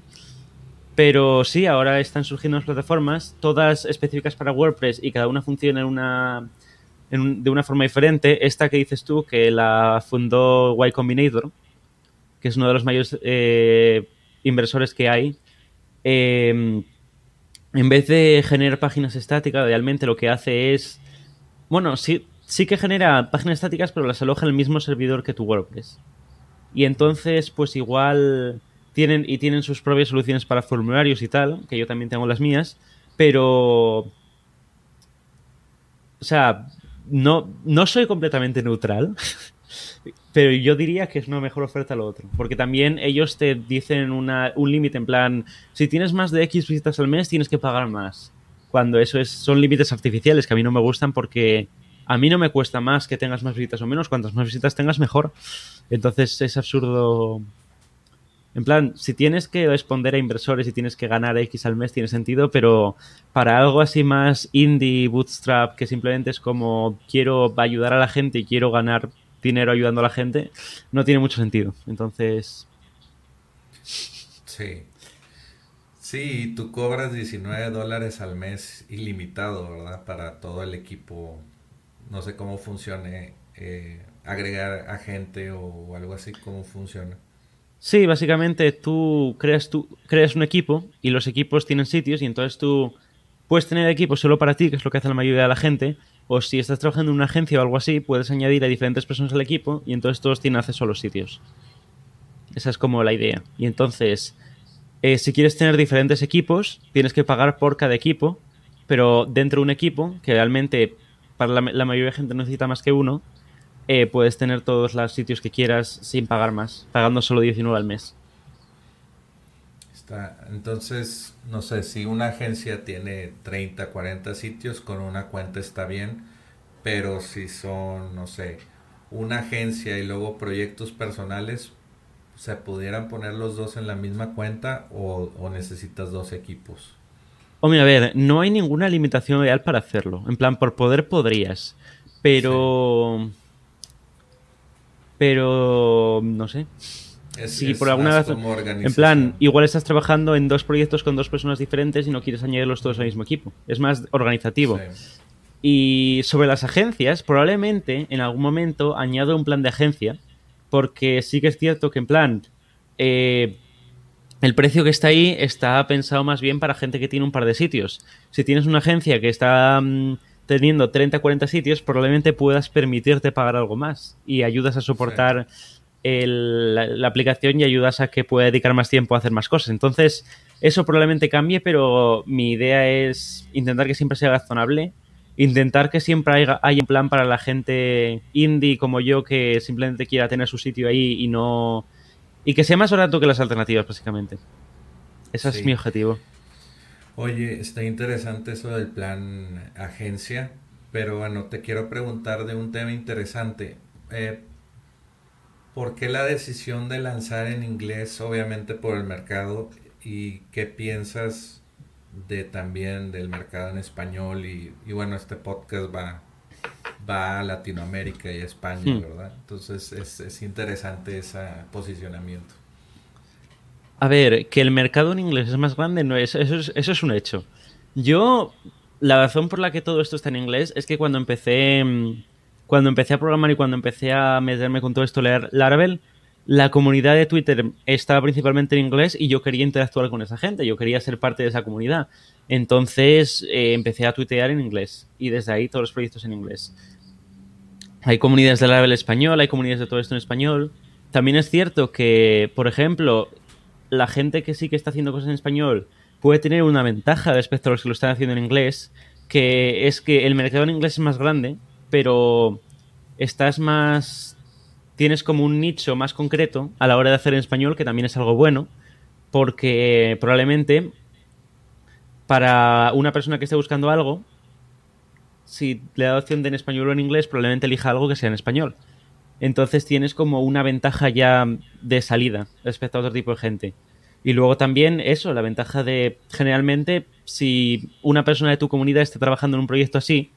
Pero sí, ahora están surgiendo las plataformas, todas específicas para WordPress y cada una funciona de una forma diferente. Esta que dices tú, que la fundó Y Combinator, que es uno de los mayores eh, inversores que hay, em, en vez de generar páginas estáticas, realmente lo que hace es... Bueno, sí, sí que genera páginas estáticas, pero las aloja en el mismo servidor que tu WordPress. Y entonces, pues igual tienen, y tienen sus propias soluciones para formularios y tal, que yo también tengo las mías, pero... O sea, no, no soy completamente neutral, pero yo diría que es una mejor oferta lo otro. Porque también ellos te dicen un límite en plan, si tienes más de X visitas al mes, tienes que pagar más. Cuando eso es, son límites artificiales que a mí no me gustan porque a mí no me cuesta más que tengas más visitas o menos. Cuantas más visitas tengas, mejor. Entonces es absurdo en plan, si tienes que responder a inversores y tienes que ganar X al mes, tiene sentido, pero para algo así más indie, bootstrap, que simplemente es como quiero ayudar a la gente y quiero ganar dinero ayudando a la gente, no tiene mucho sentido. Entonces. Sí. Sí, tú cobras 19 dólares al mes ilimitado, ¿verdad? Para todo el equipo. No sé cómo funcione. Eh, agregar a gente o algo así, cómo funciona. Sí, básicamente tú creas, tú creas un equipo y los equipos tienen sitios y entonces tú puedes tener equipos solo para ti, que es lo que hace la mayoría de la gente, o si estás trabajando en una agencia o algo así, puedes añadir a diferentes personas al equipo y entonces todos tienen acceso a los sitios. Esa es como la idea. Y entonces, eh, si quieres tener diferentes equipos, tienes que pagar por cada equipo, pero dentro de un equipo, que realmente para la, mayoría de gente necesita más que uno, eh, puedes tener todos los sitios que quieras sin pagar más, pagando solo 19 al mes. Está, entonces, no sé, si una agencia tiene 30, 40 sitios, con una cuenta está bien, pero si son, no sé, una agencia y luego proyectos personales, ¿se pudieran poner los dos en la misma cuenta o, necesitas dos equipos? O mira, a ver, no hay ninguna limitación real para hacerlo. En plan, por poder podrías. Pero pero no sé. Si por alguna razón. En plan, igual estás trabajando en dos proyectos con dos personas diferentes y no quieres añadirlos todos al mismo equipo. Es más organizativo. Y sobre las agencias, probablemente en algún momento añado un plan de agencia, porque sí que es cierto que en plan, eh, el precio que está ahí está pensado más bien para gente que tiene un par de sitios. Si tienes una agencia que está mm, teniendo 30 40 sitios, probablemente puedas permitirte pagar algo más y ayudas a soportar la, aplicación y ayudas a que pueda dedicar más tiempo a hacer más cosas. Entonces, eso probablemente cambie, pero mi idea es intentar que siempre sea razonable, intentar que siempre haya, un plan para la gente indie como yo que simplemente quiera tener su sitio ahí y no... y que sea más barato que las alternativas, básicamente. Ese es mi objetivo. Oye, está interesante eso del plan agencia, pero bueno, te quiero preguntar de un tema interesante. Eh, ¿Por qué la decisión de lanzar en inglés, obviamente por el mercado, y qué piensas de también del mercado en español? Y, bueno, este podcast va, va a Latinoamérica y a España, hmm. ¿verdad? Entonces es, es interesante ese posicionamiento. A ver, que el mercado en inglés es más grande, no es, eso, es, un hecho. Yo, la razón por la que todo esto está en inglés es que cuando empecé, mm, cuando empecé a programar y cuando empecé a meterme con todo esto leer Laravel, la comunidad de Twitter estaba principalmente en inglés y yo quería interactuar con esa gente, yo quería ser parte de esa comunidad. Entonces eh, empecé a tuitear en inglés y desde ahí todos los proyectos en inglés. Hay comunidades de Laravel español, hay comunidades de todo esto en español. También es cierto que, por ejemplo, la gente que sí que está haciendo cosas en español puede tener una ventaja respecto a los que lo están haciendo en inglés, que es que el mercado en inglés es más grande, pero estás más... tienes como un nicho más concreto a la hora de hacer en español, que también es algo bueno, porque probablemente para una persona que esté buscando algo, si le da opción de en español o en inglés, probablemente elija algo que sea en español. Entonces tienes como una ventaja ya de salida respecto a otro tipo de gente. Y luego también eso, la ventaja de generalmente si una persona de tu comunidad está trabajando en un proyecto así,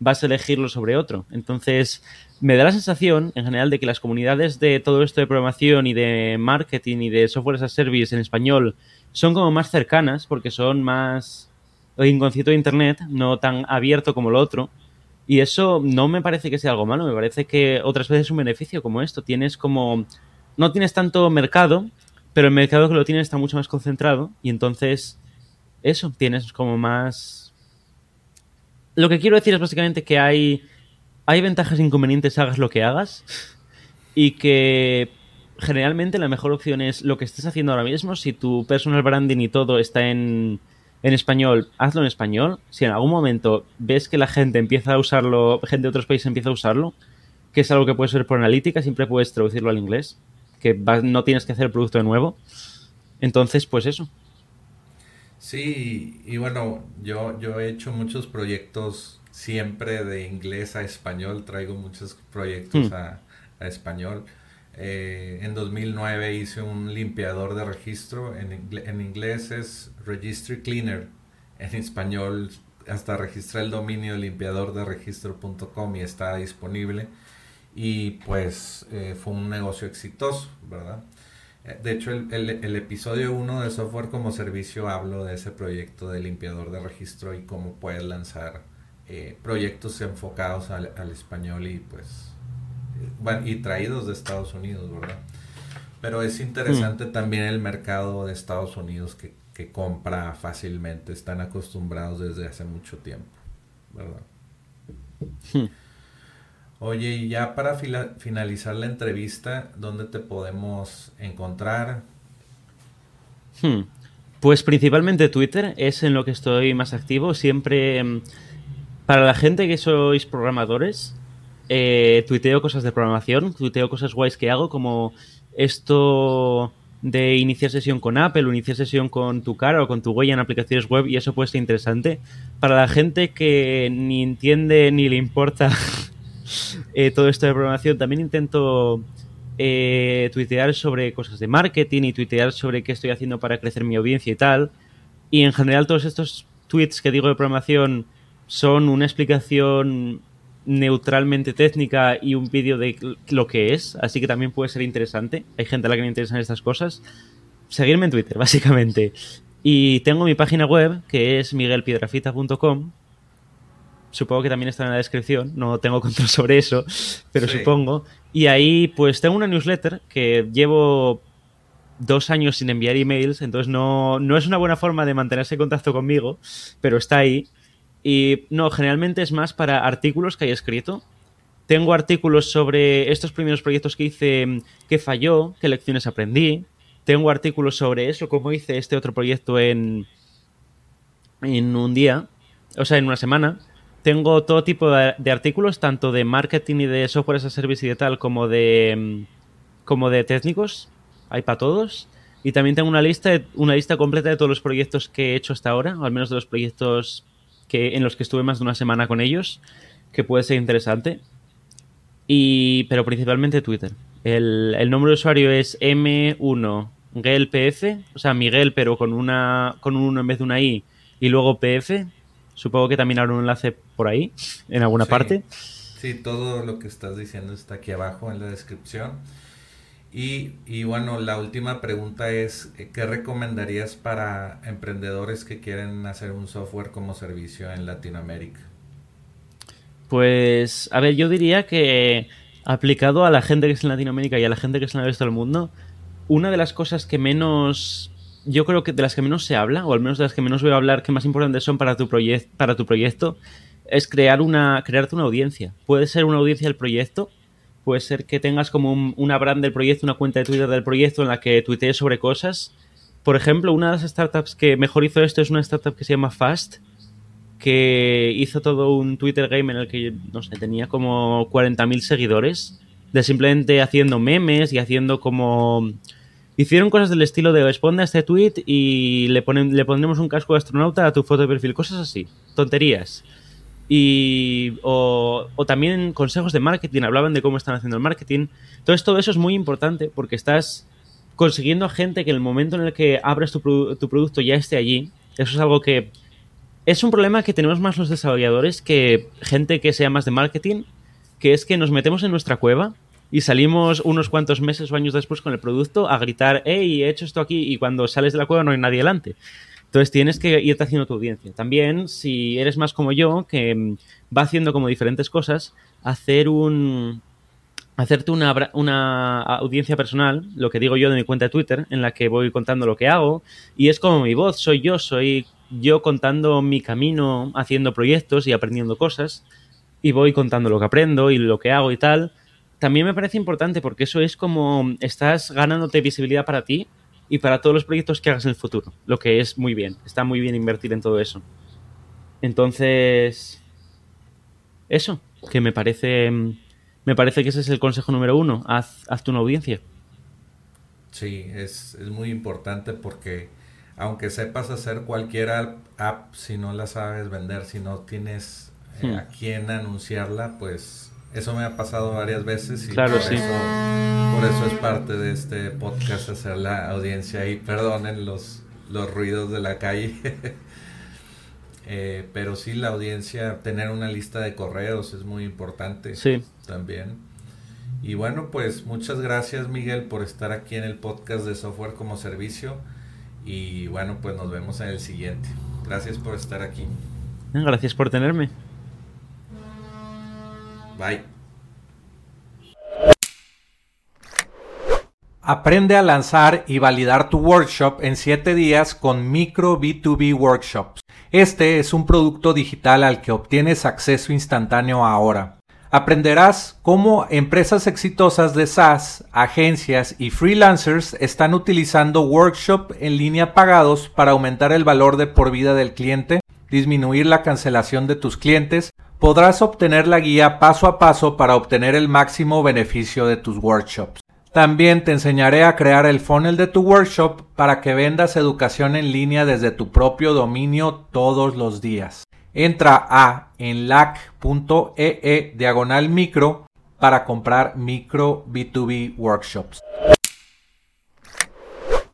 vas a elegirlo sobre otro. Entonces, me da la sensación en general de que las comunidades de todo esto de programación y de marketing y de software as a service en español son como más cercanas porque son más en concierto de internet, no tan abierto como lo otro. Y eso no me parece que sea algo malo, me parece que otras veces es un beneficio como esto. Tienes como. No tienes tanto mercado, pero el mercado que lo tienes está mucho más concentrado. Y entonces, eso, tienes como más. Lo que quiero decir es básicamente que hay. Hay ventajas e inconvenientes, hagas lo que hagas. Y que generalmente la mejor opción es lo que estés haciendo ahora mismo. Si tu personal branding y todo está en, en español, hazlo en español. Si en algún momento ves que la gente empieza a usarlo, gente de otros países empieza a usarlo, que es algo que puedes ver por analítica, siempre puedes traducirlo al inglés, que no tienes que hacer el producto de nuevo. Entonces, pues eso. Sí, y bueno, yo, yo he hecho muchos proyectos siempre de inglés a español, traigo muchos proyectos hmm. a, a, español. Eh, en 2009 hice un limpiador de registro, en, en inglés es Registry Cleaner, en español hasta registré el dominio limpiador de registro.com y está disponible y pues eh, fue un negocio exitoso, ¿verdad? Eh, de hecho, el, el, episodio 1 de Software como Servicio hablo de ese proyecto de limpiador de registro y cómo puedes lanzar eh, proyectos enfocados al, al, español y pues bueno, y traídos de Estados Unidos, ¿verdad? Pero es interesante mm. también el mercado de Estados Unidos que, que compra fácilmente, están acostumbrados desde hace mucho tiempo, ¿verdad? Hmm. Oye, y ya para finalizar la entrevista, ¿dónde te podemos encontrar? Hmm. Pues principalmente Twitter es en lo que estoy más activo. Siempre, mm, para la gente que sois programadores, eh, tuiteo cosas de programación, tuiteo cosas guays que hago, como esto de iniciar sesión con Apple iniciar sesión con tu cara o con tu huella en aplicaciones web y eso puede ser interesante. Para la gente que ni entiende ni le importa Eh, todo esto de programación, también intento eh, tuitear sobre cosas de marketing y tuitear sobre qué estoy haciendo para crecer mi audiencia y tal. Y en general todos estos tweets que digo de programación son una explicación neutralmente técnica y un vídeo de lo que es, así que también puede ser interesante. Hay gente a la que me interesan estas cosas. Seguirme en Twitter, básicamente. Y tengo mi página web, que es miguelpiedrafita.com, supongo que también está en la descripción, no tengo control sobre eso, pero supongo. Y ahí pues tengo una newsletter que llevo dos años sin enviar emails, entonces no, no es una buena forma de mantenerse en contacto conmigo, pero está ahí. Y no, generalmente es más para artículos que hay escrito. Tengo artículos sobre estos primeros proyectos que hice, qué falló, qué lecciones aprendí. Tengo artículos sobre eso, cómo hice este otro proyecto en, en un día, o sea, en una semana tengo todo tipo de, artículos, tanto de marketing y de software as a service y de tal, como de, mm, como de técnicos. Hay para todos. Y también tengo una lista, una lista completa de todos los proyectos que he hecho hasta ahora, o al menos de los proyectos que, en los que estuve más de una semana con ellos, que puede ser interesante. Y, pero principalmente Twitter. El, el nombre de usuario es M1 GLPF, o sea, Miguel, pero con una con un 1 en vez de una I, y luego PF, Supongo que también habrá un enlace por ahí, en alguna parte. Sí, todo lo que estás diciendo está aquí abajo en la descripción. Y, y, bueno, la última pregunta es, ¿qué recomendarías para emprendedores que quieren hacer un software como servicio en Latinoamérica? Pues, a ver, yo diría que aplicado a la gente que es en Latinoamérica y a la gente que es en el resto del mundo, una de las cosas que menos yo creo que de las que menos se habla, o al menos de las que menos veo hablar, que más importantes son para tu, para tu proyecto, es crear una, crearte una audiencia. Puede ser una audiencia del proyecto, puede ser que tengas como una brand del proyecto, una cuenta de Twitter del proyecto en la que tuitees sobre cosas. Por ejemplo, una de las startups que mejor hizo esto es una startup que se llama Fast, que hizo todo un Twitter game en el que, no sé, tenía como 40.000 seguidores, de simplemente haciendo memes y haciendo como Hicieron cosas del estilo de responde a este tweet y le, ponen, le pondremos un casco de astronauta a tu foto de perfil, cosas así, tonterías. Y, o, también consejos de marketing, hablaban de cómo están haciendo el marketing. Entonces todo eso es muy importante porque estás consiguiendo a gente que en el momento en el que abres tu, tu producto ya esté allí. Eso es algo que es un problema que tenemos más los desarrolladores que gente que sea más de marketing, que es que nos metemos en nuestra cueva y salimos unos cuantos meses o años después con el producto a gritar, hey, he hecho esto aquí y cuando sales de la cueva no hay nadie delante. Entonces tienes que irte haciendo tu audiencia. También, si eres más como yo, que mm, va haciendo como diferentes cosas, hacer un, hacerte una, una, audiencia personal, lo que digo yo de mi cuenta de Twitter, en la que voy contando lo que hago, y es como mi voz, soy yo, soy yo contando mi camino, haciendo proyectos y aprendiendo cosas, y voy contando lo que aprendo y lo que hago y tal, también me parece importante porque eso es como estás ganándote visibilidad para ti y para todos los proyectos que hagas en el futuro, lo que es muy bien, está muy bien invertir en todo eso. Entonces, eso, que me parece, me parece que ese es el consejo número uno, haz, hazte una audiencia. Sí, es, es muy importante porque aunque sepas hacer cualquier app, si no la sabes vender, si no tienes eh, hmm. a quién anunciarla, pues eso me ha pasado varias veces y claro, por, sí. eso, por eso es parte de este podcast hacer la audiencia y perdonen los, los ruidos de la calle. eh, pero sí, la audiencia, tener una lista de correos es muy importante sí. también. Y bueno, pues muchas gracias Miguel por estar aquí en el podcast de Software como Servicio. Y bueno, pues nos vemos en el siguiente. Gracias por estar aquí. Gracias por tenerme. Bye. Aprende a lanzar y validar tu workshop en 7 días con Micro B2B Workshops. Este es un producto digital al que obtienes acceso instantáneo ahora aprenderás cómo empresas exitosas de SaaS, agencias y freelancers están utilizando workshop en línea pagados para aumentar el valor de por vida del cliente, disminuir la cancelación de tus clientes, podrás obtener la guía paso a paso para obtener el máximo beneficio de tus workshops. También te enseñaré a crear el funnel de tu workshop para que vendas educación en línea desde tu propio dominio todos los días entra a enlac.ee e diagonal micro para comprar micro B2B workshops.